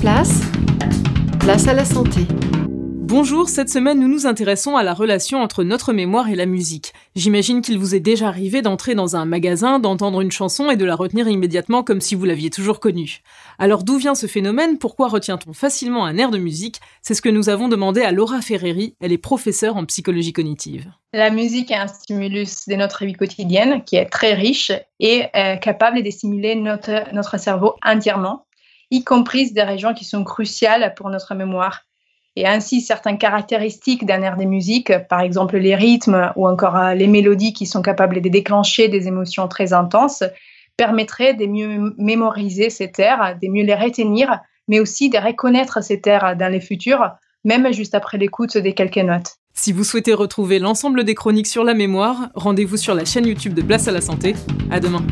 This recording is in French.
place, place à la santé. Bonjour, cette semaine nous nous intéressons à la relation entre notre mémoire et la musique. J'imagine qu'il vous est déjà arrivé d'entrer dans un magasin, d'entendre une chanson et de la retenir immédiatement comme si vous l'aviez toujours connue. Alors d'où vient ce phénomène? Pourquoi retient-on facilement un air de musique? C'est ce que nous avons demandé à Laura Ferreri, elle est professeure en psychologie cognitive. La musique est un stimulus de notre vie quotidienne qui est très riche et est capable de stimuler notre, notre cerveau entièrement, y compris des régions qui sont cruciales pour notre mémoire et ainsi certaines caractéristiques d'un air de musique, par exemple les rythmes ou encore euh, les mélodies qui sont capables de déclencher des émotions très intenses, permettraient de mieux mémoriser ces airs, de mieux les retenir, mais aussi de reconnaître ces airs dans les futurs, même juste après l'écoute des quelques notes. Si vous souhaitez retrouver l'ensemble des chroniques sur la mémoire, rendez-vous sur la chaîne YouTube de Place à la Santé. À demain.